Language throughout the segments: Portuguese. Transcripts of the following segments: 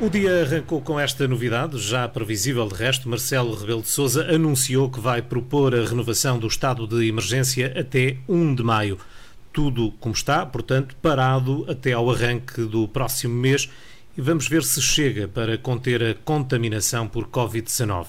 O dia arrancou com esta novidade, já previsível de resto. Marcelo Rebelo de Sousa anunciou que vai propor a renovação do estado de emergência até 1 de maio. Tudo como está, portanto, parado até ao arranque do próximo mês e vamos ver se chega para conter a contaminação por Covid-19.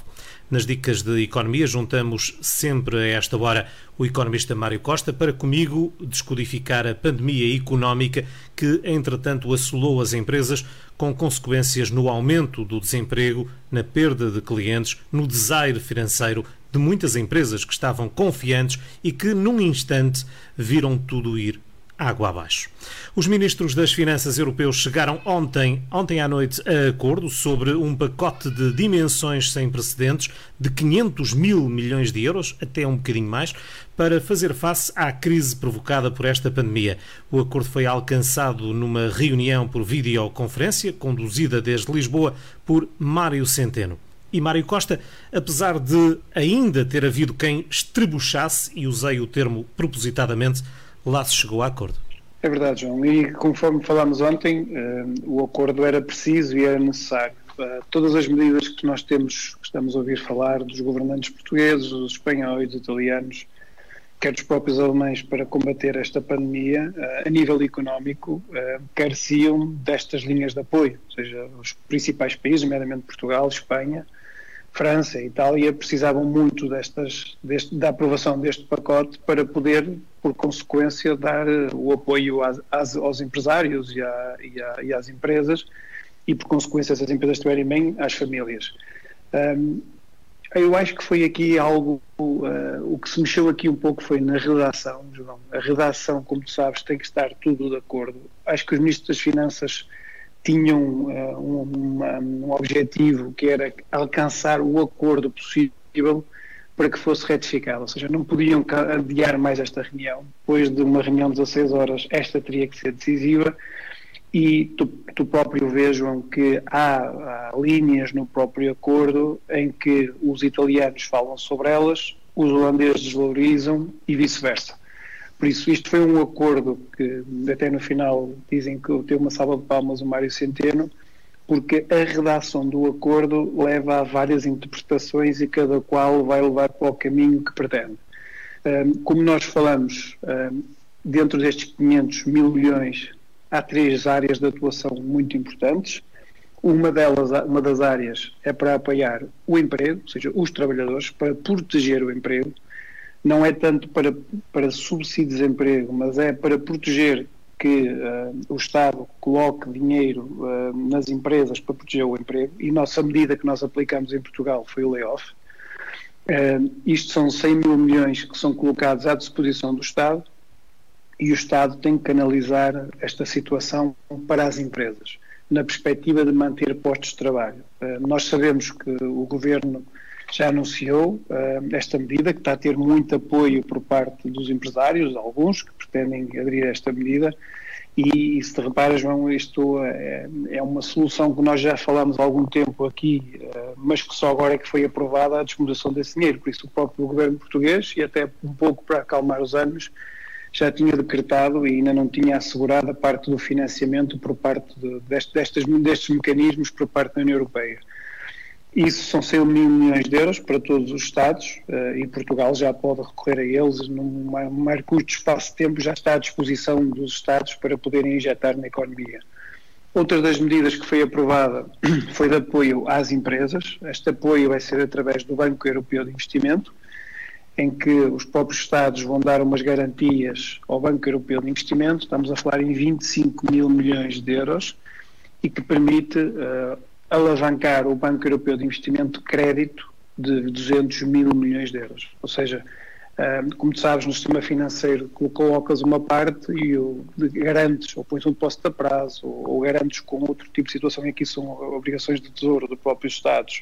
Nas dicas de economia, juntamos sempre a esta hora o economista Mário Costa para comigo descodificar a pandemia económica que, entretanto, assolou as empresas com consequências no aumento do desemprego, na perda de clientes, no desaire financeiro de muitas empresas que estavam confiantes e que, num instante, viram tudo ir água abaixo. Os ministros das Finanças europeus chegaram ontem, ontem à noite a acordo sobre um pacote de dimensões sem precedentes de 500 mil milhões de euros, até um bocadinho mais, para fazer face à crise provocada por esta pandemia. O acordo foi alcançado numa reunião por videoconferência, conduzida desde Lisboa por Mário Centeno. E Mário Costa, apesar de ainda ter havido quem estrebuchasse, e usei o termo propositadamente, lá se chegou a acordo. É verdade, João. E conforme falámos ontem, uh, o acordo era preciso e era necessário. Uh, todas as medidas que nós temos, que estamos a ouvir falar dos governantes portugueses, dos espanhóis, dos italianos, quer dos próprios alemães para combater esta pandemia, uh, a nível económico, careciam destas linhas de apoio. Ou seja, os principais países, nomeadamente Portugal, Espanha, França e Itália precisavam muito destas, deste, da aprovação deste pacote para poder, por consequência, dar eh, o apoio às, aos empresários e, à, e, à, e, às empresas e, por consequência, se as empresas estiverem bem, às famílias. Um, eu acho que foi aqui algo, uh, o que se mexeu aqui um pouco foi na redação, João. A redação, como tu sabes, tem que estar tudo de acordo. Acho que os ministros das Finanças tinham uh, um, um, objetivo que era alcançar o acordo possível para que fosse retificado, ou seja, não podiam adiar mais esta reunião. Depois de uma reunião de 16 horas, esta teria que ser decisiva e tu, tu próprio vejam que há, há, linhas no próprio acordo em que os italianos falam sobre elas, os holandeses desvalorizam e vice-versa. Por isso, isto foi um acordo que, até no final, dizem que teve uma salva de palmas o Mário Centeno, porque a redação do acordo leva a várias interpretações e cada qual vai levar para o caminho que pretende. Como nós falamos, dentro destes 500 mil milhões, há três áreas de atuação muito importantes. Uma delas, uma das áreas, é para apoiar o emprego, ou seja, os trabalhadores, para proteger o emprego não é tanto para, para subsídio de desemprego, mas é para proteger que uh, o Estado coloque dinheiro uh, nas empresas para proteger o emprego e nossa medida que nós aplicamos em Portugal foi o layoff. Uh, isto são 100 mil milhões que são colocados à disposição do Estado e o Estado tem que canalizar esta situação para as empresas, na perspectiva de manter postos de trabalho. nós sabemos que o Governo já anunciou uh, esta medida, que está a ter muito apoio por parte dos empresários, alguns que pretendem aderir a esta medida, e, e se reparas, João, isto é, é, uma solução que nós já falamos há algum tempo aqui, uh, mas que só agora é que foi aprovada a desmobilização desse dinheiro, por isso o próprio governo português, e até um pouco para acalmar os ânimos, já tinha decretado e ainda não tinha assegurado a parte do financiamento por parte de, destes, destes mecanismos por parte da União Europeia. Isso são 100 mil milhões de euros para todos os Estados uh, e Portugal já pode recorrer a eles num mais curto espaço de tempo, já está à disposição dos Estados para poderem injetar na economia. Outra das medidas que foi aprovada foi de apoio às empresas. Este apoio vai ser através do Banco Europeu de Investimento, em que os próprios Estados vão dar umas garantias ao Banco Europeu de Investimento. Estamos a falar em 25 mil milhões de euros e que permite uh, alavancar o Banco Europeu de Investimento crédito de 200 mil milhões de euros. Ou seja, ah, como tu sabes, no sistema financeiro colocas uma parte e garantes, ou pões um depósito a prazo, ou garantes com outro tipo de situação, e aqui são obrigações de tesouro dos próprios Estados,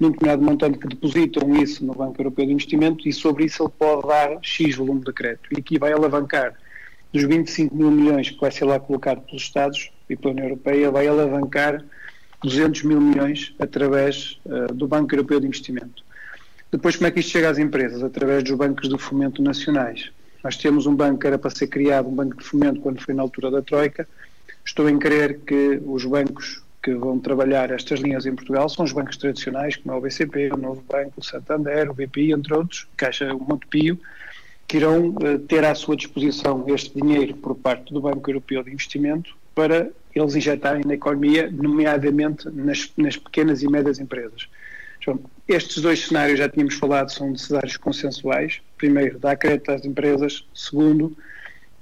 num determinado montante que depositam isso no Banco Europeu de Investimento e sobre isso ele pode dar X volume de crédito. E aqui vai alavancar dos 25 mil milhões que vai ser lá colocado pelos Estados e pela União Europeia, vai alavancar 200 mil milhões através uh, do Banco Europeu de Investimento. Depois, como é que isto chega às empresas? Através dos bancos de fomento nacionais. Nós temos um banco que era para ser criado, um banco de fomento, quando foi na altura da Troika. Estou em crer que os bancos que vão trabalhar estas linhas em Portugal são os bancos tradicionais, como é o BCP, o Novo Banco, o Santander, o BPI, entre outros, Caixa Montepio, que irão uh, ter à sua disposição este dinheiro por parte do Banco Europeu de Investimento para eles injetarem na economia, nomeadamente nas, nas pequenas e médias empresas. Então, estes dois cenários já tínhamos falado, são cenários consensuais. Primeiro, dar crédito às empresas. Segundo,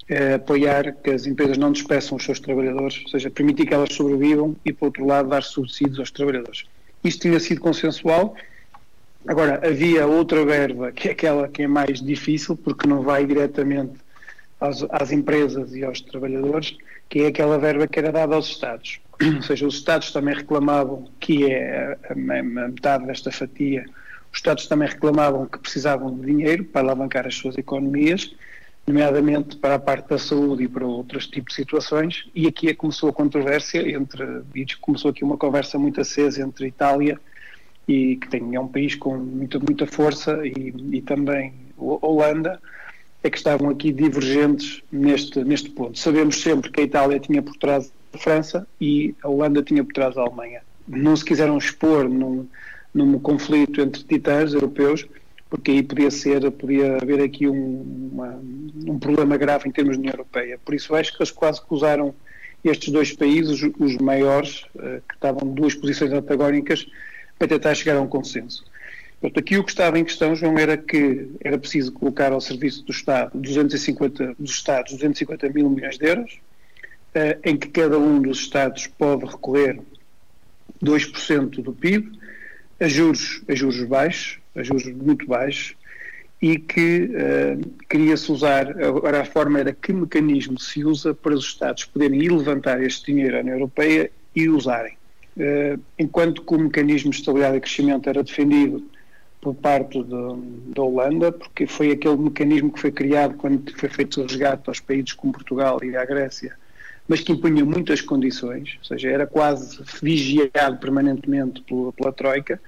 eh, apoiar que as empresas não despeçam os seus trabalhadores, ou seja, permitir que elas sobrevivam e, por outro lado, dar subsídios aos trabalhadores. Isto tinha sido consensual. Agora, havia outra verba, que é aquela que é mais difícil, porque não vai diretamente às, às empresas e aos trabalhadores, que é aquela verba que era dada aos Estados. Ou seja, os Estados também reclamavam, que é a, a metade desta fatia, os Estados também reclamavam que precisavam de dinheiro para alavancar as suas economias, nomeadamente para a parte da saúde e para outros tipos de situações, e aqui é começou a controvérsia entre, começou aqui uma conversa muito acesa entre Itália e que tem, é um país com muita, muita força e, e também Holanda, é que estavam aqui divergentes neste, neste ponto. Sabemos sempre que a Itália tinha por trás a França e a Holanda tinha por trás a Alemanha. Não se quiseram expor num, num conflito entre titãs europeus, porque aí podia ser, podia haver aqui um, uma, um problema grave em termos de União Europeia. Por isso acho que eles quase que usaram estes dois países, os maiores, eh, que estavam duas posições antagónicas, para tentar chegar a um consenso. Portanto, aqui o que estava em questão, João, era que era preciso colocar ao serviço do Estado 250, dos Estados 250 mil milhões de euros, eh, em que cada um dos Estados pode recorrer 2% do PIB, a juros, a juros baixos, a juros muito baixos, e que uh, queria-se usar, agora a forma era que mecanismo se usa para os Estados poderem ir levantar este dinheiro à União Europeia e usarem. Uh, enquanto que o mecanismo de estabilidade e crescimento era defendido por parte da Holanda, porque foi aquele mecanismo que foi criado quando foi feito o resgate aos países como Portugal e à Grécia, mas que impunha muitas condições, ou seja, era quase vigiado permanentemente pela, pela Troika,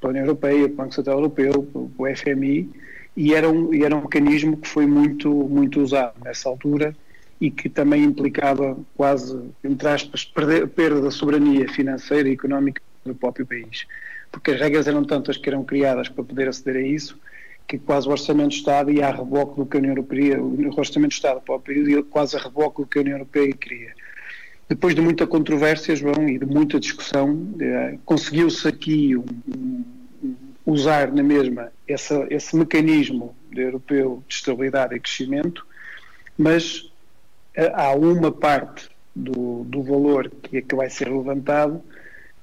pela União Europeia, pelo Banco Central Europeu, pelo FMI, e era, um, e era um mecanismo que foi muito, muito usado nessa altura e que também implicava quase, entre aspas, perda da soberania financeira e económica do próprio país porque as regras eram tantas que eram criadas para poder aceder a isso, que quase o Orçamento de Estado ia a reboque do que a União Europeia, o Orçamento de Estado para o período ia quase a reboque do que a União Europeia queria. Depois de muita controvérsia, João, e de muita discussão, eh, conseguiu-se aqui um, um, usar na mesma essa, esse mecanismo europeu de estabilidade e crescimento, mas eh, há uma parte do, do valor que, é que vai ser levantado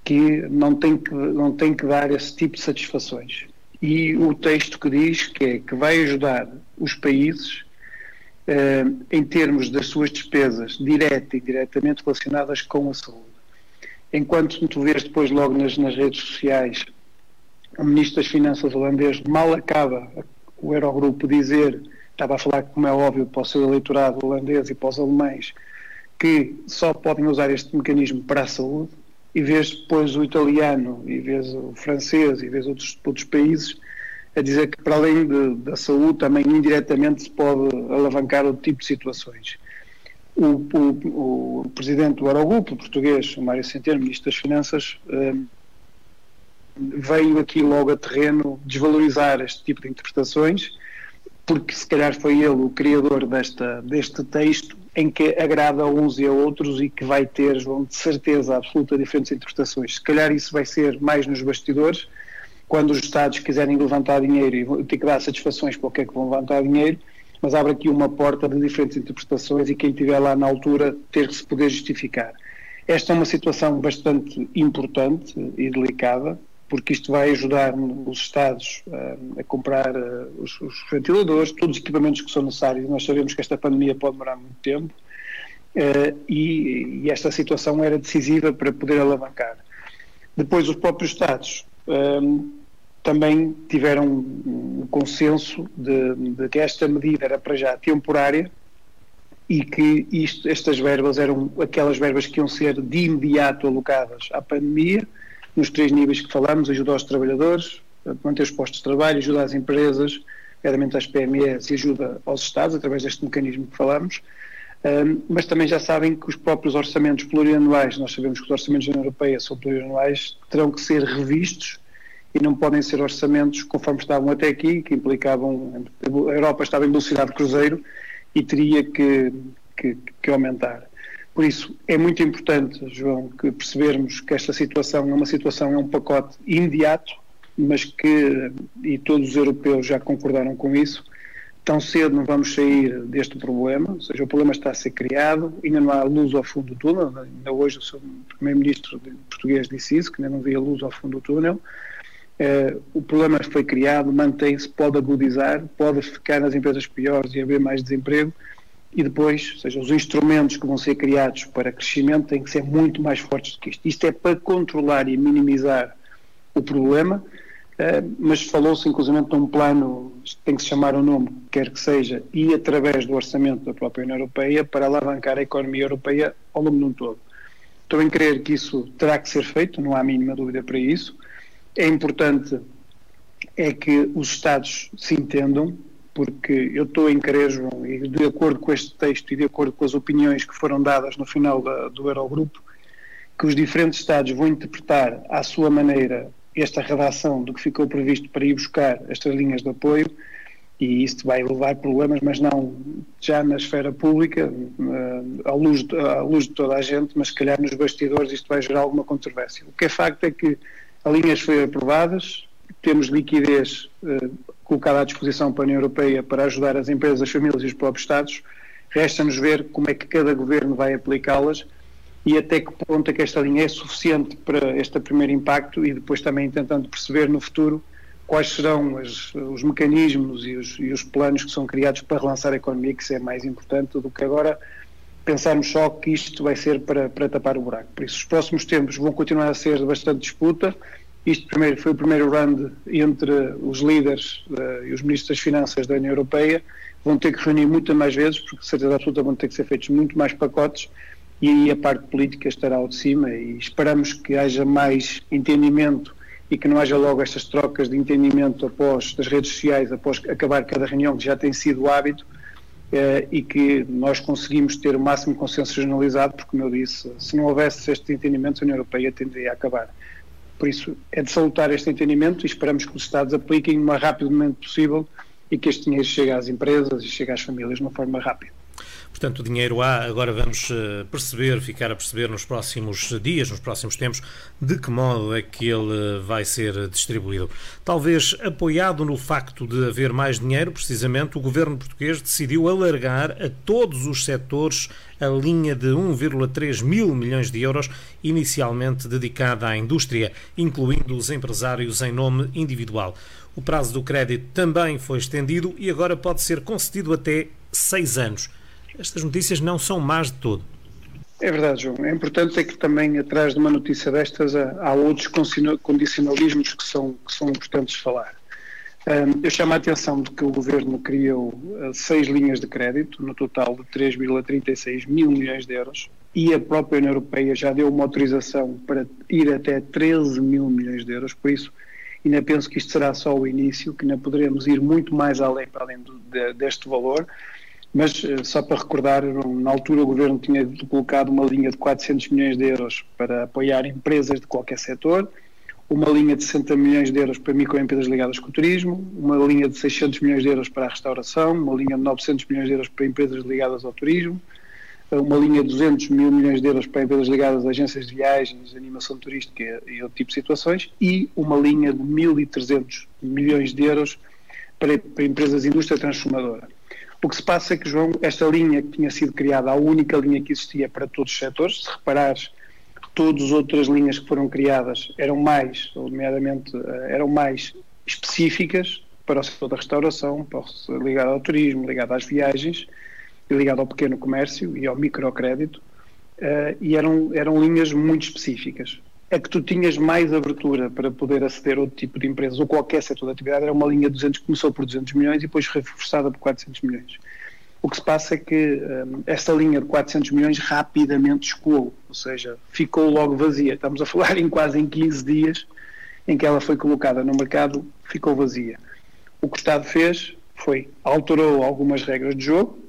que não tem que, não tem que dar esse tipo de satisfações. E o texto que diz que é que vai ajudar os países eh, em termos das suas despesas direta e diretamente relacionadas com a saúde. Enquanto tu vês depois logo nas, nas redes sociais o Ministro das Finanças holandês mal acaba o Eurogrupo dizer, estava a falar como é óbvio para o seu eleitorado holandês e para os alemães, que só podem usar este mecanismo para a saúde, e vês depois o italiano, e vês o francês, e vês outros, outros países a dizer que para além de, da saúde também indiretamente se pode alavancar outro tipo de situações. O, o, o presidente do Eurogrupo, português, Mário Centeno, ministro das Finanças, eh, veio aqui logo a terreno desvalorizar este tipo de interpretações, porque se calhar foi ele o criador desta, deste texto em que agrada a uns e a outros e que vai ter, João, de certeza absoluta diferentes interpretações. Se calhar isso vai ser mais nos bastidores, quando os Estados quiserem levantar dinheiro e ter que dar satisfações para o que é que vão levantar dinheiro, mas abre aqui uma porta de diferentes interpretações e quem estiver lá na altura ter que se poder justificar. Esta é uma situação bastante importante e delicada, porque isto vai ajudar os Estados uh, a comprar uh, os, os, ventiladores, todos os equipamentos que são necessários. Nós sabemos que esta pandemia pode demorar muito tempo uh, e, e, esta situação era decisiva para poder alavancar. Depois, os próprios Estados também tiveram um, consenso de, de, que esta medida era para já temporária e que isto, estas verbas eram aquelas verbas que iam ser de imediato alocadas à pandemia nos três níveis que falamos, ajuda aos trabalhadores, manter os postos de trabalho, ajuda às empresas, nomeadamente às PMEs e ajuda aos Estados, através deste mecanismo que falamos. Um, mas também já sabem que os próprios orçamentos plurianuais, nós sabemos que os orçamentos da União Europeia são plurianuais, terão que ser revistos e não podem ser orçamentos conforme estavam até aqui, que implicavam. A Europa estava em velocidade de cruzeiro e teria que, que, que aumentar. Por isso, é muito importante, João, que percebermos que esta situação é uma situação, é um pacote imediato, mas que, e todos os europeus já concordaram com isso, tão cedo não vamos sair deste problema, ou seja, o problema está a ser criado, ainda não há luz ao fundo do túnel, ainda hoje o primeiro-ministro português disse isso, que ainda não via luz ao fundo do túnel, uh, o problema foi criado, mantém-se, pode agudizar, pode ficar nas empresas piores e haver mais desemprego, e depois, ou seja, os instrumentos que vão ser criados para crescimento têm que ser muito mais fortes do que isto. Isto é para controlar e minimizar o problema, eh, mas falou-se inclusive de um plano, tem que se chamar o nome, quer que seja, e através do orçamento da própria União Europeia para alavancar a economia europeia ao longo de um todo. Estou em crer que isso terá que ser feito, não há mínima dúvida para isso. É importante é que os Estados se entendam, porque eu estou em crer, João, e de acordo com este texto e de acordo com as opiniões que foram dadas no final da, do Eurogrupo, que os diferentes Estados vão interpretar à sua maneira esta redação do que ficou previsto para ir buscar estas linhas de apoio, e isto vai levar problemas, mas não já na esfera pública, uh, à, luz, à luz de toda a gente, mas se calhar nos bastidores isto vai gerar alguma controvérsia. O que é facto é que as linhas foram aprovadas, temos liquidez uh, colocada à disposição para a União Europeia para ajudar as empresas, as famílias e os próprios Estados. Resta-nos ver como é que cada governo vai aplicá-las e até que ponto é que esta linha é suficiente para este primeiro impacto e depois também tentando perceber no futuro quais serão as, os mecanismos e os, e os, planos que são criados para relançar a economia, que isso é mais importante do que agora pensarmos só que isto vai ser para, para tapar o buraco. Por isso, os próximos tempos vão continuar a ser de bastante disputa, isto primeiro foi o primeiro round entre os líderes uh, e os ministros das Finanças da União Europeia. Vão ter que reunir muitas mais vezes, porque de certeza absoluta vão ter que ser feitos muito mais pacotes e aí a parte política estará ao de cima e esperamos que haja mais entendimento e que não haja logo estas trocas de entendimento após das redes sociais, após acabar cada reunião, que já tem sido hábito, eh, e que nós conseguimos ter o máximo consenso generalizado, porque, como eu disse, se não houvesse este entendimento, a União Europeia tenderia a acabar. Por isso, é de salutar este entendimento e esperamos que os Estados apliquem o mais rapidamente possível e que este dinheiro chegue às empresas e chegue às famílias de uma forma rápida. Portanto, o dinheiro há, agora vamos eh, perceber, ficar a perceber nos próximos dias, nos próximos tempos, de que modo é que ele vai ser distribuído. Talvez apoiado no facto de haver mais dinheiro, precisamente, o governo português decidiu alargar a todos os setores a linha de 1,3 mil milhões de euros, inicialmente dedicada à indústria, incluindo os empresários em nome individual. O prazo do crédito também foi estendido e agora pode ser concedido até seis anos. Estas notícias não são más de todo. É verdade, João. É importante é que também atrás de uma notícia destas há outros condicionalismos que são, que são importantes falar. Eu chamo a atenção de que o Governo criou eh, seis linhas de crédito, no total de 3,36 mil milhões de euros, e a própria União Europeia já deu uma autorização para ir até 13 mil milhões de euros, por isso ainda penso que isto será só o início, que ainda poderemos ir muito mais além para além do, de, deste valor, mas eh, só para recordar, na altura o Governo tinha colocado uma linha de 400 milhões de euros para apoiar empresas de qualquer setor, uma linha de 60 milhões de euros para microempresas ligadas com o turismo, uma linha de 600 milhões de euros para a restauração, uma linha de 900 milhões de euros para empresas ligadas ao turismo, uma linha de 200 mil milhões de euros para empresas ligadas a agências de viagens, animação turística e outro tipo de situações, e uma linha de 1.300 milhões de euros para, para empresas de indústria transformadora. O que se passa é que, João, esta linha que tinha sido criada, a única linha que existia para todos os setores, se reparares, todas as outras linhas que foram criadas eram mais, nomeadamente, eh, eram mais específicas para o setor da restauração, ligado ao turismo, ligado às viagens, ligado ao pequeno comércio e ao microcrédito, uh, e eram, eram linhas muito específicas é que tu tinhas mais abertura para poder aceder a outro tipo de empresas ou qualquer setor de atividade. Era uma linha de 200, começou por 200 milhões e depois reforçada por 400 milhões. O que se passa é que um, esta linha de 400 milhões rapidamente escoou, ou seja, ficou logo vazia. Estamos a falar em quase em 15 dias em que ela foi colocada no mercado, ficou vazia. O que o Estado fez foi alterou algumas regras de jogo,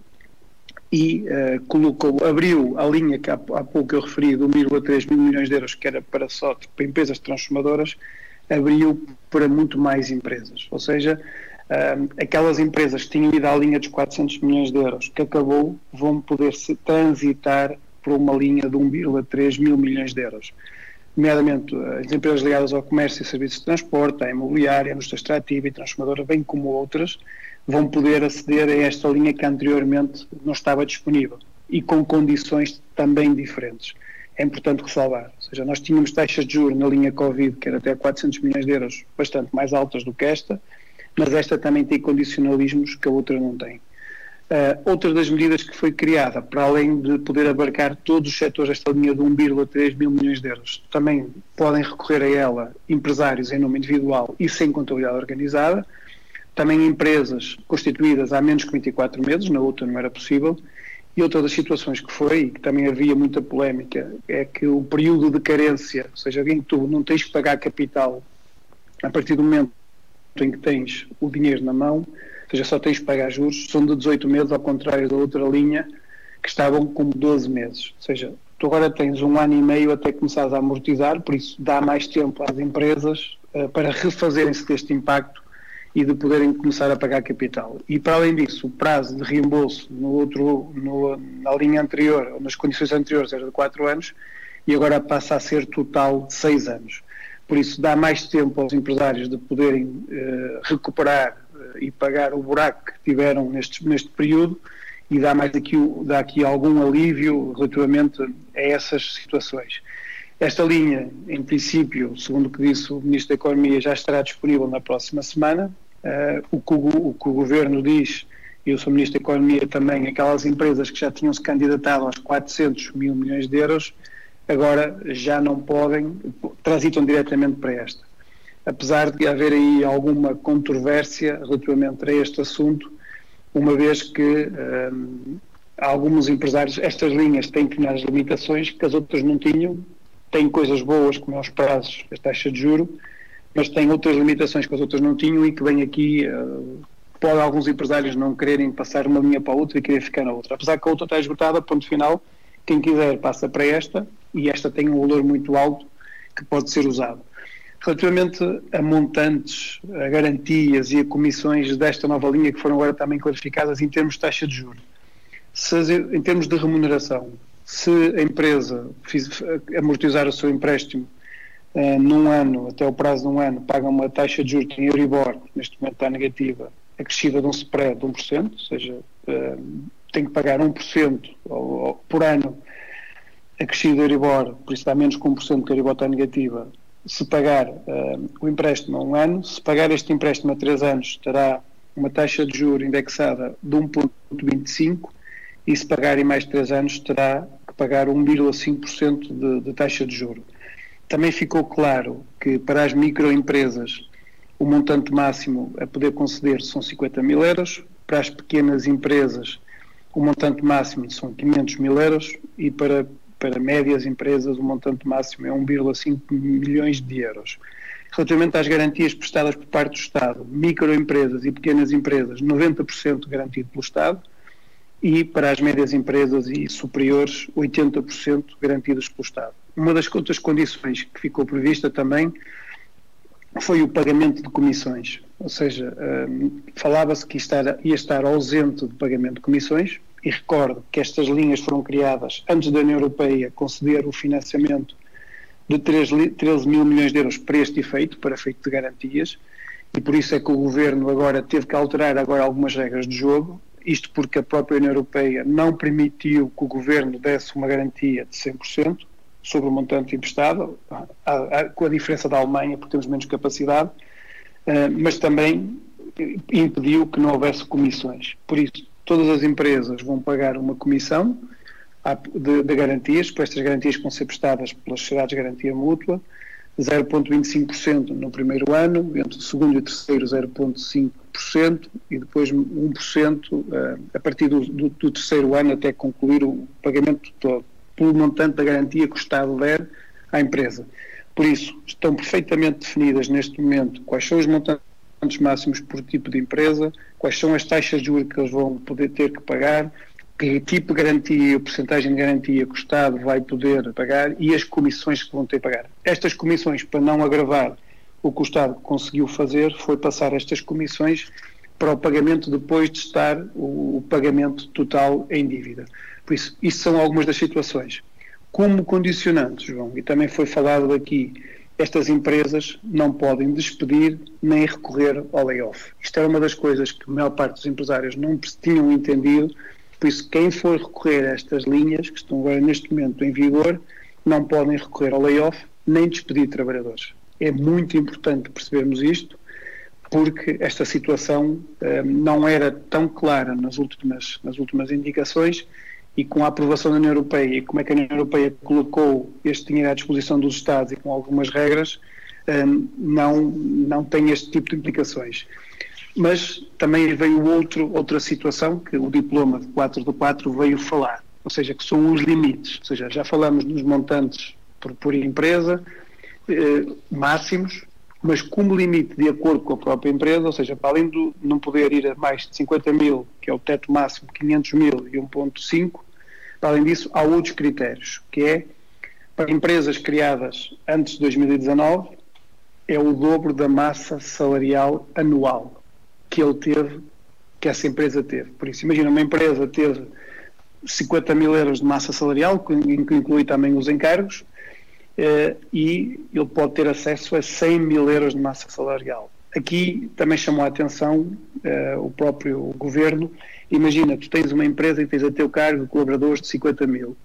e uh, colocou, abriu a linha que há, há pouco eu referi, do 1,3 mil milhões de euros, que era para só para empresas transformadoras, abriu para muito mais empresas. Ou seja, aquelas empresas que tinham ido à linha dos 400 milhões de euros, que acabou, vão poder se transitar por uma linha de 1,3 mil milhões de euros. Nomeadamente as empresas ligadas ao comércio e serviços de transporte, à imobiliária, à indústria extrativa e transformadora, bem como outras, vão poder aceder a esta linha que anteriormente não estava disponível e com condições também diferentes. É importante ressalvar, ou seja, nós tínhamos taxas de juros na linha Covid, que era até 400 milhões de euros, bastante mais altas do que esta, mas esta também tem condicionalismos que a outra não tem. Uh, outra das medidas que foi criada, para além de poder abarcar todos os setores desta linha de 1,3 mil milhões de euros, também podem recorrer a ela empresários em nome individual e sem contabilidade organizada, também empresas constituídas há menos que 24 meses, na outra não era possível, e outra das situações que foi, e que também havia muita polémica, é que o período de carência, ou seja, alguém que tu não tens que pagar capital a partir do momento em que tens o dinheiro na mão, ou seja, só tens que pagar juros, são de 18 meses, ao contrário da outra linha, que estavam como 12 meses. Ou seja, tu agora tens um ano e meio até começares a amortizar, por isso dá mais tempo às empresas uh, para refazerem-se deste impacto e de poderem começar a pagar capital. E para além disso, o prazo de reembolso no outro, no, na linha anterior, nas condições anteriores era de 4 anos e agora passa a ser total de 6 anos. Por isso dá mais tempo aos empresários de poderem eh, recuperar eh, e pagar o buraco que tiveram neste, neste período e dá mais aqui, dá aqui algum alívio relativamente a essas situações. Esta linha, em princípio, segundo o que disse o Ministro da Economia, já estará disponível na próxima semana, Uh, o, que o, o, que o, Governo diz, e eu sou Ministro da Economia também, aquelas empresas que já tinham se candidatado aos 400 mil milhões de euros, agora já não podem, transitam diretamente para esta. Apesar de haver aí alguma controvérsia relativamente a este assunto, uma vez que um, eh, alguns empresários, estas linhas têm determinadas limitações que as outras não tinham, têm coisas boas, como os prazos, a taxa de juro, mas tem outras limitações que as outras não tinham e que vem aqui, uh, pode alguns empresários não quererem passar uma linha para a outra e querer ficar na outra. Apesar que a outra está esgotada, ponto final, quem quiser passa para esta e esta tem um valor muito alto que pode ser usado. Relativamente a montantes, a garantias e a comissões desta nova linha que foram agora também clarificadas em termos de taxa de juros, se, em termos de remuneração, se a empresa fiz, amortizar o seu empréstimo uh, num ano, até o prazo de um ano, pagam uma taxa de juros em Euribor, neste momento está negativa, acrescida de um spread de 1%, ou seja, uh, tem que pagar 1% ou, ou, por ano acrescido de Euribor, por isso dá menos que 1% que a Euribor está negativa, se pagar uh, o empréstimo a um ano, se pagar este empréstimo a 3 anos, terá uma taxa de juros indexada de 1,25 e se pagar em mais 3 anos, terá que pagar 1,5% de, de taxa de juros. Também ficou claro que para as microempresas o montante máximo a poder conceder são 50 mil euros, para as pequenas empresas o montante máximo são 500 mil euros e para, para médias empresas o montante máximo é 1,5 milhões de euros. Relativamente às garantias prestadas por parte do Estado, microempresas e pequenas empresas, 90% garantido pelo Estado, e para as médias empresas e superiores, 80% garantidos pelo Estado. Uma das outras condições que ficou prevista também foi o pagamento de comissões, ou seja, um, falava-se que ia estar ausente de pagamento de comissões, e recordo que estas linhas foram criadas antes da União Europeia conceder o financiamento de 13 mil milhões de euros para este efeito, para efeito de garantias, e por isso é que o Governo agora teve que alterar agora algumas regras de jogo, isto porque a própria União Europeia não permitiu que o Governo desse uma garantia de 100%, sobre o montante emprestado, com a diferença da Alemanha, porque temos menos capacidade, eh, mas também impediu que não houvesse comissões. Por isso, todas as empresas vão pagar uma comissão de, de garantias, por estas garantias que vão ser prestadas pelas sociedades de garantia mútua, 0,25% no primeiro ano, entre o segundo e o terceiro 0,5% e depois 1% eh, a partir do, do, do terceiro ano até concluir o pagamento todo pelo montante da garantia que o Estado der à empresa. Por isso, estão perfeitamente definidas neste momento quais são os montantes máximos por tipo de empresa, quais são as taxas de juros que eles vão poder ter que pagar, que tipo de garantia, porcentagem de garantia que o Estado vai poder pagar e as comissões que vão ter que pagar. Estas comissões, para não agravar o que o Estado conseguiu fazer, foi passar estas comissões para o pagamento depois de estar o, o pagamento total em dívida. Por isso, isso são algumas das situações. Como condicionantes, João, e também foi falado aqui, estas empresas não podem despedir nem recorrer ao layoff. Isto era uma das coisas que a maior parte dos empresários não tinham entendido, por isso quem for recorrer a estas linhas, que estão agora neste momento em vigor, não podem recorrer ao layoff nem despedir trabalhadores. É muito importante percebermos isto, porque esta situação eh, não era tão clara nas últimas, nas últimas indicações e com a aprovação da União Europeia e como é que a União Europeia colocou este dinheiro à disposição dos Estados e com algumas regras, eh, não, não tem este tipo de implicações. Mas também veio outro, outra situação que o diploma de 4 do 4 veio falar, ou seja, que são os limites, ou seja, já falamos dos montantes por, por empresa, eh, máximos, mas como limite de acordo com a própria empresa, ou seja, para além de não poder ir a mais de 50 mil, que é o teto máximo, 500 mil e 1.5, para além disso, há outros critérios, que é para empresas criadas antes de 2019, é o dobro da massa salarial anual que ele teve, que essa empresa teve. Por isso, imagina, uma empresa teve 50 mil euros de massa salarial, que inclui também os encargos, eh, e ele pode ter acesso a 100 mil euros de massa salarial. Aqui também chamou a atenção uh, o próprio governo. Imagina, tu tens uma empresa e tens a teu cargo colaboradores de 50 mil.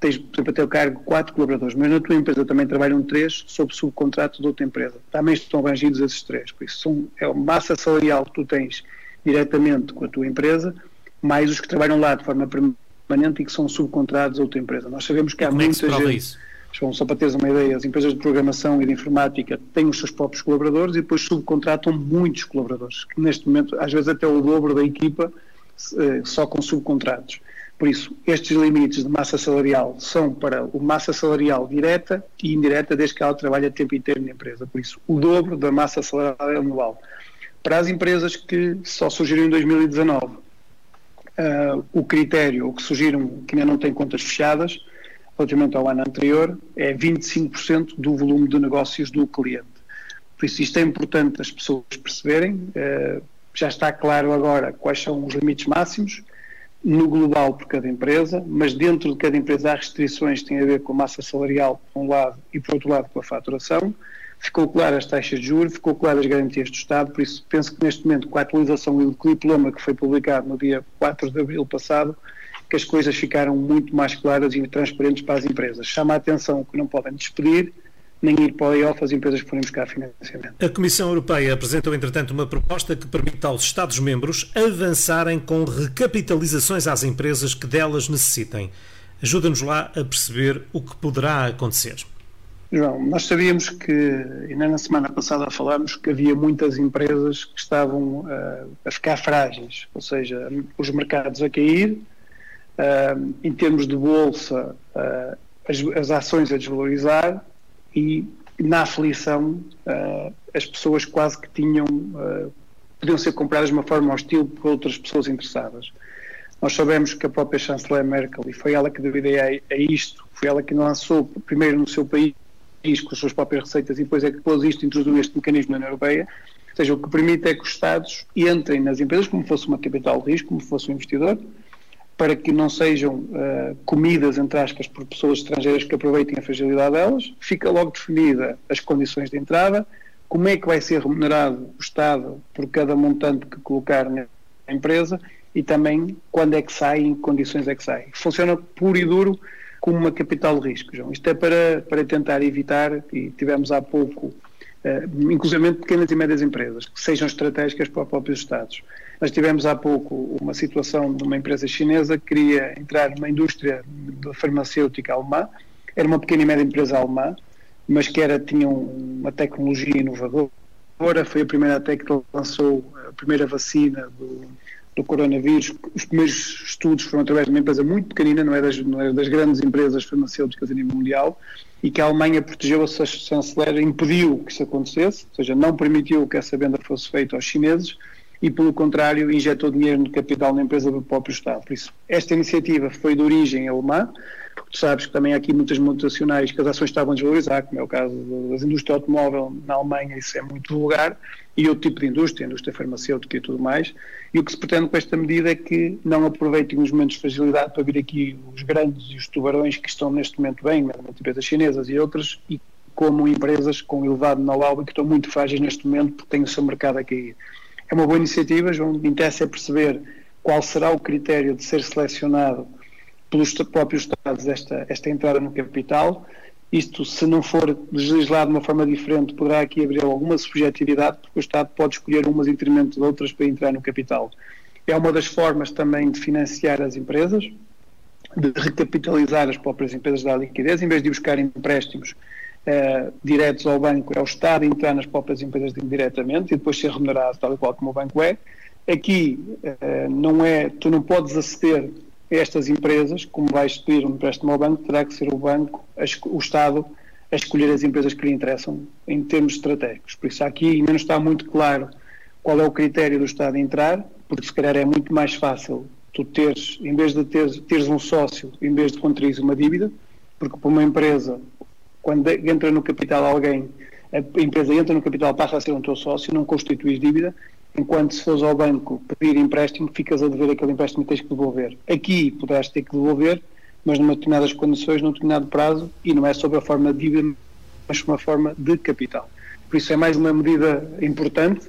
Tens, por exemplo, a teu cargo quatro colaboradores, mas na tua empresa também trabalham três sob subcontrato de outra empresa. Também estão abrangidos esses três. Por isso, são, é uma massa salarial que tu tens diretamente com a tua empresa, mais os que trabalham lá de forma permanente e que são subcontratos a outra empresa. Nós sabemos que há é muita gente. Isso? João, só para teres uma ideia, as empresas de programação e de informática têm os seus próprios colaboradores e depois subcontratam muitos colaboradores, que neste momento, às vezes até o dobro da equipa, eh, só com subcontratos. Por isso, estes limites de massa salarial são para o massa salarial direta e indireta, desde que ela trabalha tempo inteiro na empresa. Por isso, o dobro da massa salarial anual. Para as empresas que só surgiram em 2019, uh, eh, o critério, o que surgiram, que ainda não têm contas fechadas, relativamente ao ano anterior, é 25% do volume de negócios do cliente. Por isso, isto é importante as pessoas perceberem. Eh, já está claro agora quais são os limites máximos, no global por cada empresa, mas dentro de cada empresa há restrições que têm a ver com a massa salarial, por um lado, e por outro lado, com a faturação. Ficou claro as taxas de juros, ficou claro as garantias do Estado, por isso penso que neste momento, com a atualização do diploma que foi publicado no dia 4 de abril passado, que as coisas ficaram muito mais claras e transparentes para as empresas. Chama a atenção que não podem despedir, nem ir para o layoff as empresas que forem buscar financiamento. A Comissão Europeia apresentou, entretanto, uma proposta que permite aos Estados-membros avançarem com recapitalizações às empresas que delas necessitem. Ajuda-nos lá a perceber o que poderá acontecer. João, nós sabíamos que, e na semana passada falámos, que havia muitas empresas que estavam uh, a ficar frágeis, ou seja, os mercados a cair, em termos de bolsa, uh, as, as, ações a desvalorizar e na aflição uh, as pessoas quase que tinham podiam ser compradas de uma forma hostil por outras pessoas interessadas. Nós sabemos que a própria chanceler Merkel, e foi ela que deu ideia a, a isto, foi ela que lançou primeiro no seu país com as suas próprias receitas e depois é que pôs isto, introduziu este mecanismo na União Europeia, ou seja, o que permite é que os Estados entrem nas empresas como fosse uma capital de risco, como fosse um investidor, para que não sejam uh, comidas, entre aspas, por pessoas estrangeiras que aproveitem a fragilidade delas. Fica logo definida as condições de entrada, como é que vai ser remunerado o Estado por cada montante que colocar na empresa e também quando é que sai e em que condições é que sai. Funciona puro e duro como uma capital de risco, João. Isto é para, para tentar evitar, e tivemos há pouco, uh, inclusive pequenas e médias empresas, que sejam estratégicas para os próprios Estados. Nós tivemos há pouco uma situação de uma empresa chinesa que queria entrar numa indústria farmacêutica alemã, era uma pequena e média empresa alemã, mas que era, tinha uma tecnologia inovadora, foi a primeira até que lançou a primeira vacina do, do coronavírus. Os primeiros estudos foram através de uma empresa muito pequenina, não é das, não é das grandes empresas farmacêuticas a nível mundial, e que a Alemanha protegeu a sua chanceler, impediu que isso acontecesse, ou seja, não permitiu que essa venda fosse feita aos chineses, e, pelo contrário, injetou dinheiro no capital na empresa do próprio Estado. Por isso, esta iniciativa foi de origem alemã, porque tu sabes que também há aqui muitas multinacionais que as ações estavam a desvalorizar, como é o caso das indústrias automóvel na Alemanha, isso é muito vulgar, e outro tipo de indústria, indústria farmacêutica e tudo mais. E o que se pretende com esta medida é que não aproveitem os momentos de fragilidade para vir aqui os grandes e os tubarões que estão neste momento bem, empresas chinesas e outras, e como empresas com elevado know-how e que estão muito frágeis neste momento porque têm o seu mercado a cair. É uma boa iniciativa, João, interessa é perceber qual será o critério de ser selecionado pelos próprios Estados esta, esta entrada no capital. Isto, se não for legislado de uma forma diferente, poderá aqui haver alguma subjetividade, porque o Estado pode escolher umas em detrimento de outras para entrar no capital. É uma das formas também de financiar as empresas, de recapitalizar as próprias empresas da liquidez, em vez de buscar empréstimos eh, diretos ao banco, é o Estado entrar nas próprias empresas diretamente e depois ser remunerado tal e qual como o banco é. Aqui eh, não é, tu não podes aceder estas empresas, como vais pedir um empréstimo ao banco, terá que ser o banco, o Estado, a escolher as empresas que lhe interessam em termos estratégicos. Por isso aqui ainda não está muito claro qual é o critério do Estado entrar, porque se calhar é muito mais fácil tu teres, em vez de teres, teres um sócio, em vez de contrair uma dívida, porque para uma empresa, quando entra no capital alguém, a empresa entra no capital, passa a ser um teu sócio, não constituis dívida, enquanto se fores ao banco pedir empréstimo, ficas a dever aquele empréstimo e tens que devolver. Aqui poderás ter que devolver, mas numa determinadas condições, num determinado prazo, e não é sob a forma de dívida, mas uma forma de capital. Por isso é mais uma medida importante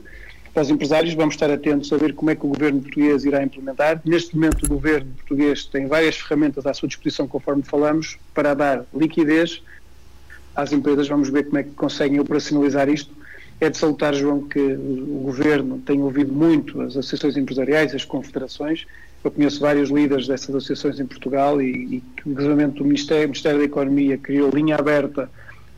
para os empresários. Vamos estar atentos a ver como é que o governo português irá implementar. Neste momento, o governo português tem várias ferramentas à sua disposição, conforme falamos, para dar liquidez às empresas. Vamos ver como é que conseguem operacionalizar isto é de salutar, João, que o Governo tem ouvido muito as associações empresariais, as confederações. Eu conheço vários líderes dessas associações em Portugal e, e o Ministério, o Ministério da Economia criou linha aberta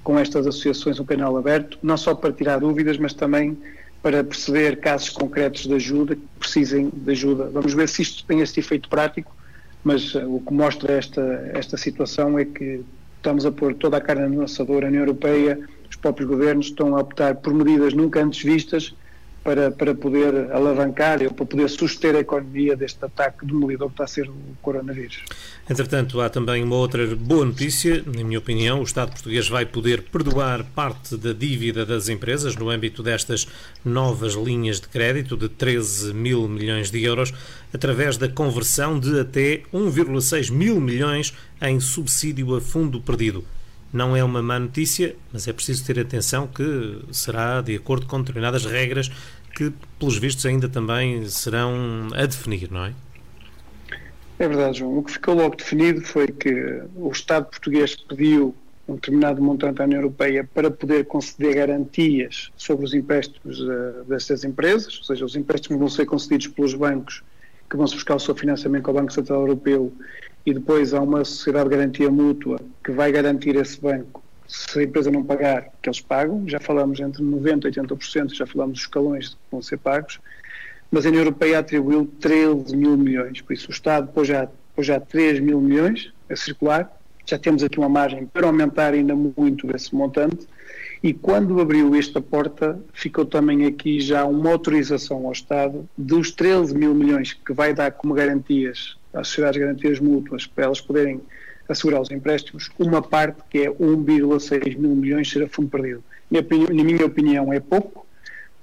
com estas associações, um canal aberto, não só para tirar dúvidas, mas também para perceber casos concretos de ajuda que precisem de ajuda. Vamos ver se isto tem este efeito prático, mas uh, o que mostra esta, esta situação é que estamos a pôr toda a carne no assador, a União Europeia, os próprios governos estão a optar por medidas nunca antes vistas para, para poder alavancar ou para poder suster a economia deste ataque demolidor que está a ser o coronavírus. Entretanto, há também uma outra boa notícia, na minha opinião, o Estado português vai poder perdoar parte da dívida das empresas no âmbito destas novas linhas de crédito de 13 mil milhões de euros, através da conversão de até 1,6 mil milhões em subsídio a fundo perdido. Não é uma má notícia, mas é preciso ter atenção que será de acordo com determinadas regras que, pelos vistos, ainda também serão a definir, não é? É verdade, João. O que ficou logo definido foi que o Estado português pediu um determinado montante à União Europeia para poder conceder garantias sobre os empréstimos uh, destas empresas, ou seja, os empréstimos vão ser concedidos pelos bancos que vão-se buscar o seu financiamento ao Banco Central Europeu e depois há uma sociedade de garantia mútua que vai garantir esse banco se a empresa não pagar, que eles pagam. Já falamos entre 90% e 80%, já falamos dos escalões que vão ser pagos. Mas a União Europeia atribuiu 13 mil milhões, por isso o Estado pôs já, pôs já 3 mil milhões a circular. Já temos aqui uma margem para aumentar ainda muito esse montante. E quando abriu esta porta, ficou também aqui já uma autorização ao Estado dos 13 mil milhões que vai dar como garantias às sociedades de garantias mútuas para elas poderem assegurar os empréstimos, uma parte que é 1,6 mil milhões será fundo perdido. Na minha opinião é pouco,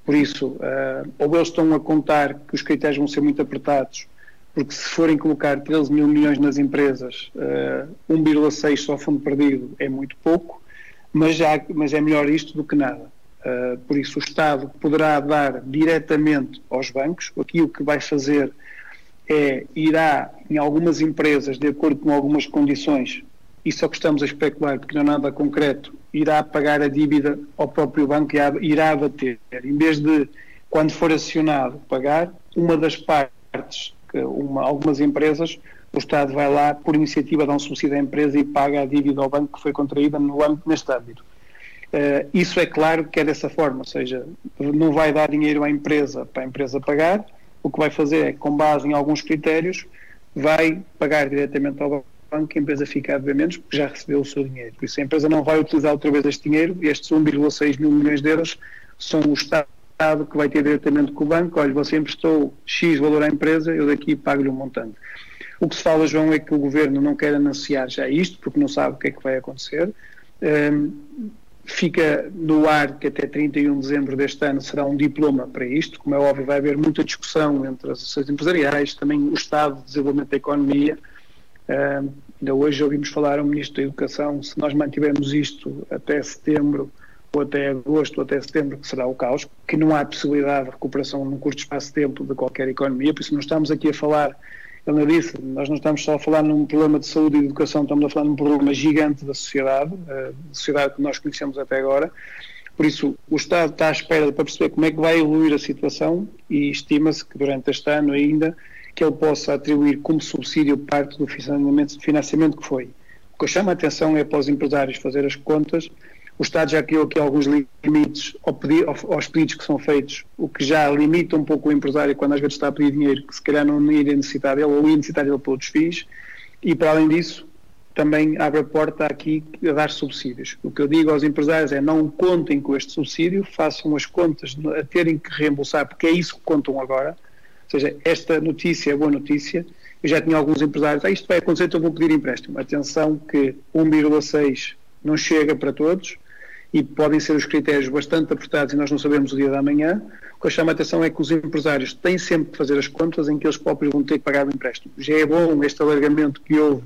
por isso, uh, ou eles estão a contar que os critérios vão ser muito apertados, porque se forem colocar 13 mil milhões nas empresas, uh, ah, 1,6 só fundo perdido é muito pouco, mas, já, mas é melhor isto do que nada. Uh, por isso, o Estado poderá dar diretamente aos bancos, aqui o que vai fazer é, irá, em algumas empresas, de acordo com algumas condições, é o que estamos a especular, porque não é nada concreto, irá pagar a dívida ao próprio banco e irá abater. Em vez de, quando for acionado, pagar, uma das partes, que uma, algumas empresas, o Estado vai lá, por iniciativa, dá um subsídio à empresa e paga a dívida ao banco que foi contraída no âmbito, neste âmbito. Uh, isso é claro que é dessa forma, ou seja, não vai dar dinheiro à empresa para a empresa pagar, o que vai fazer é, com base em alguns critérios, vai pagar diretamente ao banco que a empresa fica a dever menos porque já recebeu o seu dinheiro. Por isso a empresa não vai utilizar outra vez este dinheiro estes 1,6 mil milhões de euros são o Estado que vai ter diretamente com o banco, olha, você emprestou X valor à empresa, eu daqui pago-lhe um montante. O que se fala, João, é que o Governo não quer anunciar já isto, porque não sabe o que é que vai acontecer. Um, fica no ar que até 31 de dezembro deste ano será um diploma para isto. Como é óbvio, vai haver muita discussão entre as associações empresariais, também o Estado de Desenvolvimento da Economia. Uh, ainda hoje ouvimos falar ao Ministro da Educação, se nós mantivermos isto até setembro, ou até agosto, ou até setembro, que será o caos, que não há possibilidade de recuperação num curto espaço de tempo de qualquer economia, por isso não estamos aqui a falar ele disse, nós não estamos só a falar num problema de saúde e educação, estamos a falar num problema gigante da sociedade, eh, da sociedade que nós conhecemos até agora. Por isso, o Estado está à espera para perceber como é que vai evoluir a situação e estima-se que durante este ano ainda que ele possa atribuir como subsídio parte do financiamento que foi. O que eu chamo a atenção é para os empresários fazer as contas o Estado já criou aqui alguns limites aos pedidos que são feitos, o que já limita um pouco o empresário quando às vezes está a pedir dinheiro que se calhar não iria necessitar dele ou ia necessitar dele para outros fins. E para além disso, também abre a porta aqui a dar subsídios. O que eu digo aos empresários é não contem com este subsídio, façam as contas a terem que reembolsar, porque é isso que contam agora. Ou seja, esta notícia é boa notícia. Eu já tinha alguns empresários, ah, isto vai acontecer, então vou pedir empréstimo. Atenção que 1,6 não chega para todos, e podem ser os critérios bastante apertados e nós não sabemos o dia da manhã. O que chama a atenção é que os empresários têm sempre que fazer as contas em que eles próprios vão ter que pagar o empréstimo. Já é bom este alargamento que houve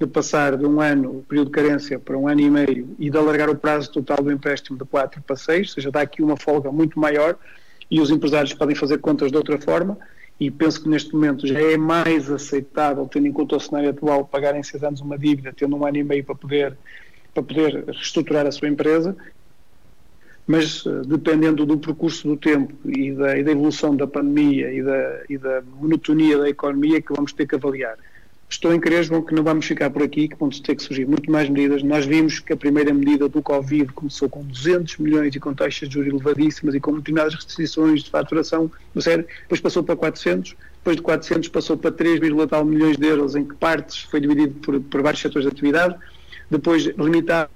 de passar de um ano, o período de carência, para um ano e meio e de alargar o prazo total do empréstimo de 4 para 6, ou seja, dá aqui uma folga muito maior e os empresários podem fazer contas de outra forma e penso que neste momento já é mais aceitável, tendo em conta o cenário atual, pagar em 6 anos uma dívida, tendo um ano e meio para poder para poder reestruturar a sua empresa, mas eh, dependendo do percurso do tempo e da, e da evolução da pandemia e da, e da, monotonia da economia que vamos ter que avaliar. Estou em crer, João, que não vamos ficar por aqui, que vão ter que surgir muito mais medidas. Nós vimos que a primeira medida do Covid começou com 200 milhões e com taxas de juros elevadíssimas e com determinadas restrições de faturação, sério, depois passou para 400, depois de 400 passou para 3, tal milhões de euros, em que partes foi dividido por, por vários setores de atividade, depois limitava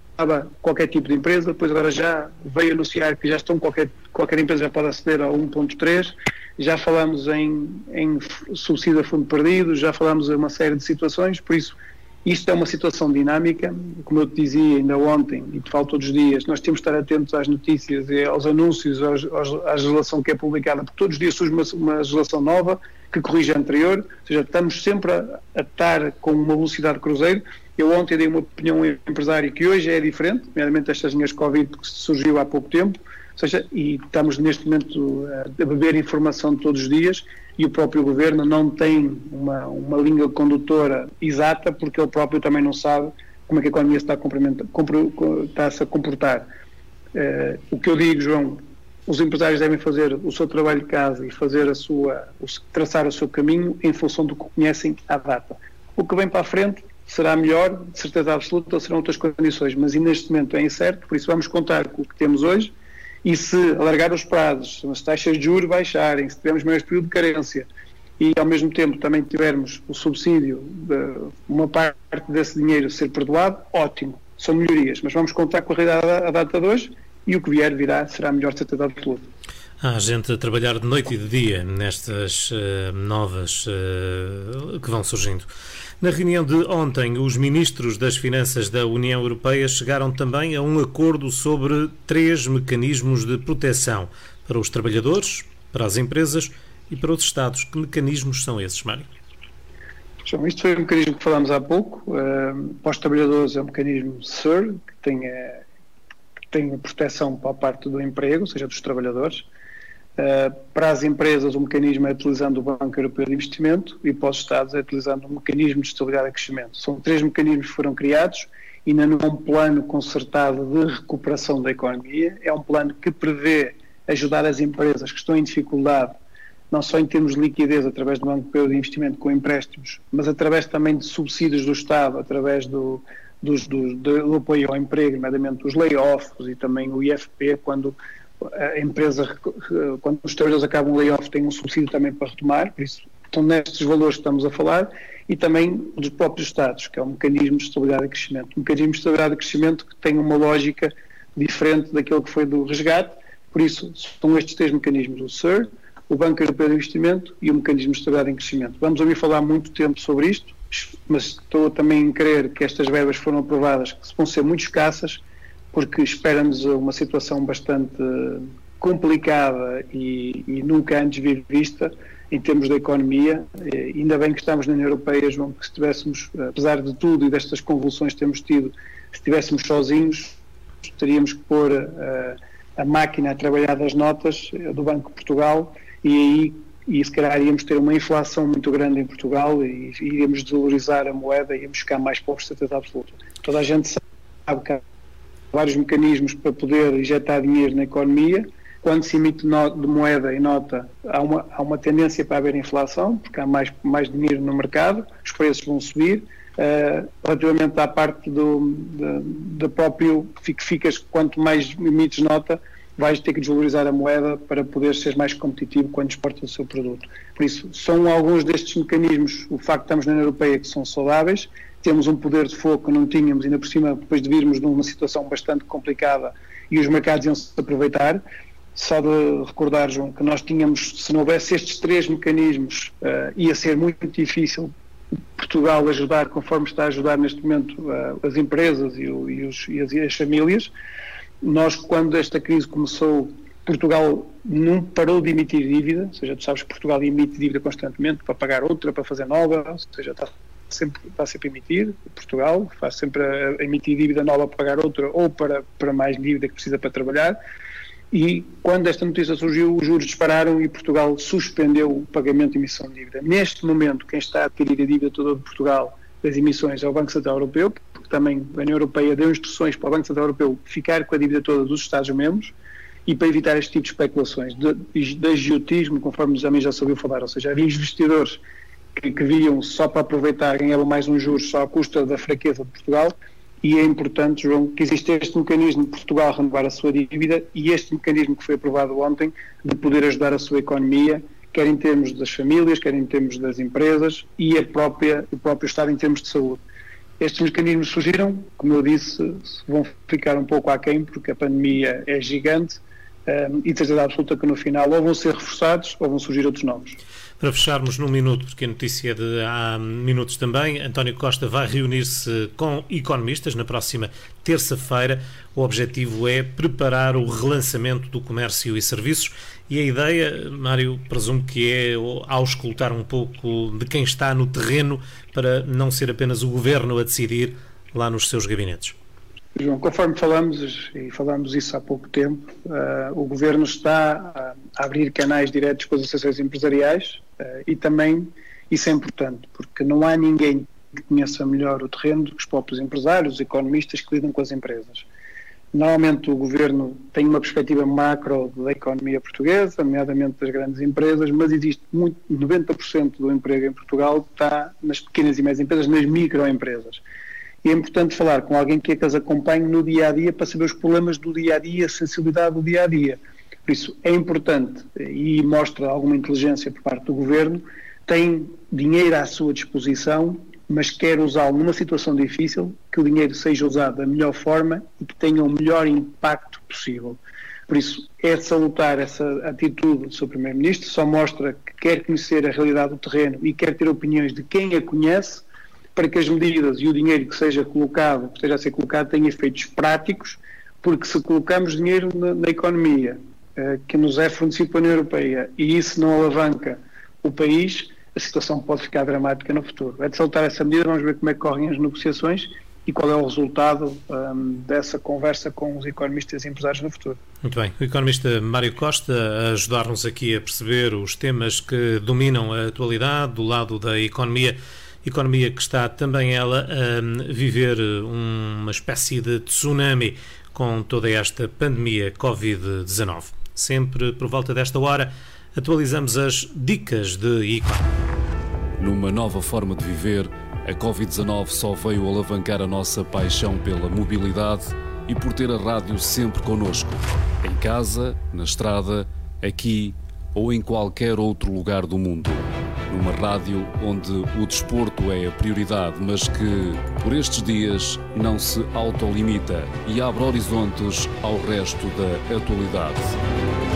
qualquer tipo de empresa, depois agora já veio anunciar que já estão qualquer, qualquer empresa já pode aceder a 1.3, já falamos em, em subsídio a fundo perdido, já falamos em uma série de situações, por isso isto é uma situação dinâmica, como eu te dizia ainda ontem, e te falo todos os dias, nós temos de estar atentos às notícias e aos anúncios, aos, aos, à legislação que é publicada, porque todos os dias surge uma, uma legislação nova que corrige a anterior, ou seja, estamos sempre a, a estar com uma velocidade cruzeiro eu ontem dei uma opinião empresária que hoje é diferente, nomeadamente estas linhas Covid que surgiu há pouco tempo, ou seja, e estamos neste momento a beber informação todos os didos e o próprio governo não tem uma, uma linha condutora exata porque ele próprio também não sabe como é que a economia está a, está-se a comportar. Uh, o que eu digo, João, os empresários devem fazer o seu trabalho de casa e fazer a sua, traçar o seu caminho em função do que conhecem à data. O que vem para a frente será melhor, de certeza absoluta, serão outras condições, mas neste momento é incerto, por isso vamos contar com o que temos hoje e se alargar os prazos, se as taxas de juros baixarem, se tivermos mais período de carência e ao mesmo tempo também tivermos o subsídio de uma parte desse dinheiro ser perdoado, ótimo, são melhorias, mas vamos contar com a realidade à data de hoje e o que vier virá será melhor de certeza absoluta. Há gente a trabalhar de noite e de dia nestas uh, novas uh, que vão surgindo. Na reunião de ontem, os ministros das Finanças da União Europeia chegaram também a um acordo sobre três mecanismos de proteção para os trabalhadores, para as empresas e para os Estados. Que mecanismos são esses, Mário? João, isto foi um mecanismo que falámos há pouco. Uh, para os trabalhadores é um mecanismo SUR, que tem, uh, que tem proteção para a parte do emprego, ou seja, dos trabalhadores. Uh, para as empresas, o mecanismo é utilizando o Banco Europeu de Investimento e para os Estados é utilizando o mecanismo de estabilidade e crescimento. São três mecanismos que foram criados ainda não é um plano concertado de recuperação da economia. É um plano que prevê ajudar as empresas que estão em dificuldade, não só em termos de liquidez através do Banco Europeu de Investimento com empréstimos, mas através também de subsídios do Estado, através do, dos, do, do apoio ao emprego, nomeadamente os layoffs e também o IFP, quando a empresa, quando os trabalhadores acabam o layoff, tem um subsídio também para retomar, por isso estão nestes valores que estamos a falar, e também dos próprios Estados, que é um mecanismo de estabilidade e crescimento. Um mecanismo de estabilidade e crescimento que tem uma lógica diferente daquele que foi do resgate, Por isso, são estes três mecanismos, o SER, o Banco Europeu de Investimento e o Mecanismo de Estabilidade em Crescimento. Vamos ouvir falar muito tempo sobre isto, mas estou também a crer que estas verbas foram aprovadas, que vão ser muito escassas, porque espera-nos uma situação bastante complicada e, e, nunca antes vista em termos da economia. E ainda bem que estamos na União Europeia, João, que se estivéssemos, apesar de tudo e destas convulsões que temos tido, se estivéssemos sozinhos, teríamos que pôr a, a máquina a trabalhar das notas do Banco de Portugal e aí e se calhar íamos ter uma inflação muito grande em Portugal e iríamos desvalorizar a moeda e íamos ficar mais pobres, certeza absoluta. Toda a gente sabe que vários mecanismos para poder injetar dinheiro na economia. Quando se emite de moeda e nota, há uma, há uma tendência para haver inflação, porque há mais, mais dinheiro no mercado, os preços vão subir. Uh, relativamente à parte do, do próprio que ficas, quanto mais emites nota, vais ter que desvalorizar a moeda para poder ser mais competitivo quando exporta o seu produto. Por isso, são alguns destes mecanismos, o facto de estamos na União Europeia, que são saudáveis, temos um poder de fogo que não tínhamos, ainda por cima, depois de virmos numa situação bastante complicada e os mercados iam-se aproveitar. Só de recordar, João, que nós tínhamos, se não houvesse estes três mecanismos, uh, ia ser muito difícil Portugal ajudar, conforme está a ajudar neste momento uh, as empresas e, o, e, os, e, as, as famílias. Nós, quando esta crise começou, Portugal não parou de emitir dívida, ou seja, tu sabes que Portugal emite dívida constantemente para pagar outra, para fazer nova, ou seja, está sempre, está sempre a emitir, Portugal faz sempre a, emitir dívida nova para pagar outra ou para, para mais dívida que precisa para trabalhar. E quando esta notícia surgiu, os juros dispararam e Portugal suspendeu o pagamento de emissão de dívida. Neste momento, quem está a adquirir a dívida toda de Portugal das emissões é o Banco Central Europeu, também a União Europeia deu instruções para o Banco Central Europeu ficar com a dívida toda dos Estados-membros e para evitar este tipo de especulações, de, agiotismo, conforme também já se ouviu falar, ou seja, havia investidores que, viam só para aproveitar, ganhavam mais uns juros só à custa da fraqueza de Portugal e é importante, João, que existe este mecanismo de Portugal renovar a sua dívida e este mecanismo que foi aprovado ontem de poder ajudar a sua economia, quer em termos das famílias, quer em termos das empresas e a própria, o próprio Estado em termos de saúde. Estes mecanismos surgiram, como eu disse, vão ficar um pouco aquém, porque a pandemia é gigante e de certeza absoluta que no final ou vão ser reforçados ou vão surgir outros novos. Para fecharmos num minuto, porque a notícia é de há minutos também, António Costa vai reunir-se com economistas na próxima terça-feira. O objetivo é preparar o relançamento do comércio e serviços e a ideia, Mário, presumo que é ao escutar um pouco de quem está no terreno para não ser apenas o governo a decidir lá nos seus gabinetes. João, conforme falamos, e falamos isso há pouco tempo, uh, o Governo está a abrir canais diretos com as associações empresariais uh, e também isso é importante, porque não há ninguém que conheça melhor o terreno do que os próprios empresários, os economistas que lidam com as empresas. Normalmente o Governo tem uma perspectiva macro da economia portuguesa, nomeadamente das grandes empresas, mas existe muito, 90% do emprego em Portugal está nas pequenas e médias empresas, nas microempresas e é importante falar com alguém que, é que as acompanhe no dia a dia para saber os problemas do dia a dia, a sensibilidade do dia a dia. Por isso é importante e mostra alguma inteligência por parte do governo, tem dinheiro à sua disposição, mas quer usá-lo numa situação difícil, que o dinheiro seja usado da melhor forma e que tenha o melhor impacto possível. Por isso, é de salutar essa atitude do seu Primeiro-Ministro, só mostra que quer conhecer a realidade do terreno e quer ter opiniões de quem a conhece para que as medidas e o dinheiro que seja colocado, que esteja a ser colocado, tenha efeitos práticos, porque se colocamos dinheiro na, na economia uh, que nos é fornecido pela União Europeia e isso não alavanca o país, a situação pode ficar dramática no futuro. É de saltar essa medida, vamos ver como é que correm as negociações e qual é o resultado um, dessa conversa com os economistas e empresários no futuro. Muito bem. O economista Mário Costa a ajudar-nos aqui a perceber os temas que dominam a atualidade do lado da economia economia que está também ela a viver uma espécie de tsunami com toda esta pandemia Covid-19. Sempre por volta desta hora atualizamos as dicas de economia. Numa nova forma de viver, a Covid-19 só veio alavancar a nossa paixão pela mobilidade e por ter a rádio sempre connosco, em casa, na estrada, aqui ou em qualquer outro lugar do mundo. Numa rádio onde o desporto é a prioridade, mas que, por estes dias, não se autolimita e abre horizontes ao resto da atualidade.